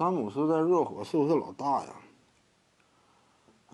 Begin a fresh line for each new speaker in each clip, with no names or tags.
詹姆斯在热火是不是老大呀？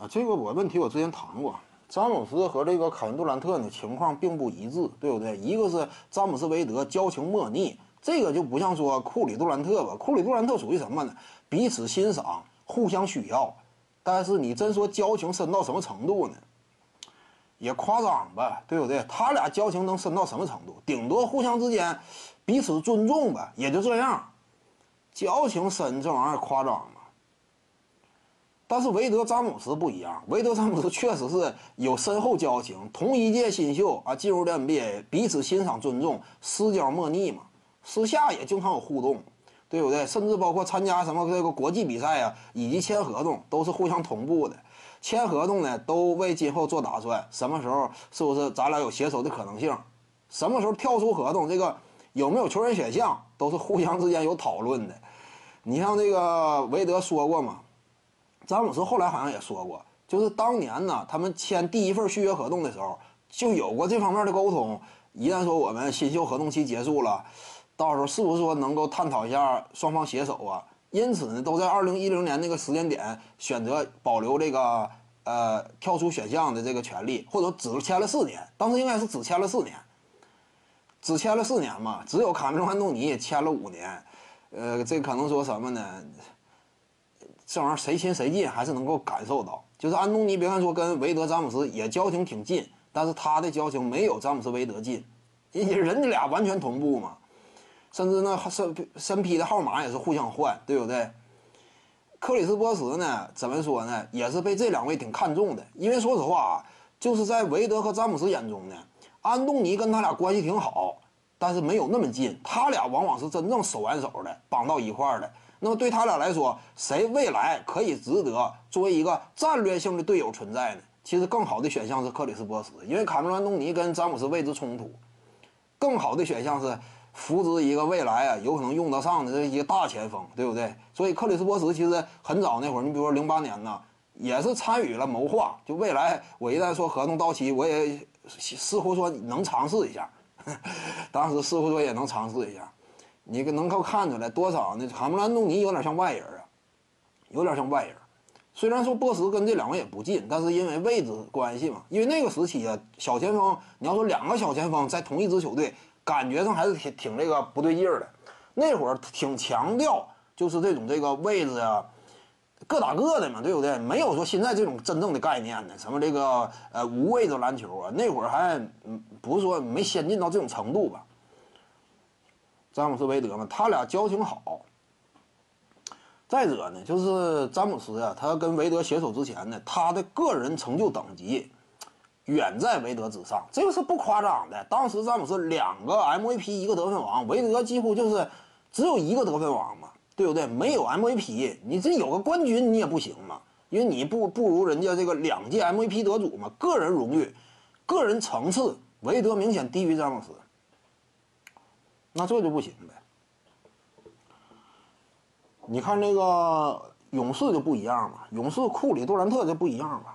啊，这个我问题我之前谈过，詹姆斯和这个凯文杜兰特呢情况并不一致，对不对？一个是詹姆斯韦德交情莫逆，这个就不像说库里杜兰特吧？库里杜兰特属于什么呢？彼此欣赏，互相需要，但是你真说交情深到什么程度呢？也夸张吧，对不对？他俩交情能深到什么程度？顶多互相之间彼此尊重吧，也就这样。交情深这玩意儿夸张吗？但是韦德詹姆斯不一样，韦德詹姆斯确实是有深厚交情，同一届新秀啊，进入的 NBA，彼此欣赏尊重，私交莫逆嘛，私下也经常有互动，对不对？甚至包括参加什么这个国际比赛啊，以及签合同都是互相同步的。签合同呢，都为今后做打算，什么时候是不是咱俩有携手的可能性？什么时候跳出合同？这个有没有球员选项，都是互相之间有讨论的。你像这个韦德说过嘛，詹姆斯后来好像也说过，就是当年呢，他们签第一份续约合同的时候就有过这方面的沟通。一旦说我们新秀合同期结束了，到时候是不是说能够探讨一下双方携手啊？因此呢，都在二零一零年那个时间点选择保留这个呃跳出选项的这个权利，或者只签了四年。当时应该是只签了四年，只签了四年嘛，只有卡梅隆·安东尼签了五年。呃，这可能说什么呢？这玩意儿谁亲谁近，还是能够感受到。就是安东尼，别看说跟韦德、詹姆斯也交情挺近，但是他的交情没有詹姆斯、韦德近，人家俩完全同步嘛。甚至那身身披的号码也是互相换，对不对？克里斯波什呢？怎么说呢？也是被这两位挺看重的。因为说实话啊，就是在韦德和詹姆斯眼中呢，安东尼跟他俩关系挺好。但是没有那么近，他俩往往是真正手挽手的，绑到一块儿的。那么对他俩来说，谁未来可以值得作为一个战略性的队友存在呢？其实更好的选项是克里斯波什，因为卡梅隆·安东尼跟詹姆斯位置冲突。更好的选项是扶植一个未来啊有可能用得上的这一个大前锋，对不对？所以克里斯波什其实很早那会儿，你比如说零八年呢，也是参与了谋划，就未来我一旦说合同到期，我也似乎说能尝试一下。当时似乎说也能尝试一下，你能够看出来多少呢？卡梅兰东尼有点像外人啊，有点像外人。虽然说波什跟这两位也不近，但是因为位置关系嘛，因为那个时期啊，小前锋你要说两个小前锋在同一支球队，感觉上还是挺挺这个不对劲儿的。那会儿挺强调就是这种这个位置啊。各打各的嘛，对不对？没有说现在这种真正的概念呢，什么这个呃无位的篮球啊，那会儿还不是说没先进到这种程度吧。詹姆斯韦德嘛，他俩交情好。再者呢，就是詹姆斯啊，他跟韦德携手之前呢，他的个人成就等级远在韦德之上，这个是不夸张的。当时詹姆斯两个 MVP，一个得分王，韦德几乎就是只有一个得分王嘛。对不对？没有 MVP，你这有个冠军你也不行嘛，因为你不不如人家这个两届 MVP 得主嘛。个人荣誉、个人层次，韦德明显低于詹姆斯，那这就不行呗。你看这个勇士就不一样嘛，勇士库里、杜兰特就不一样嘛。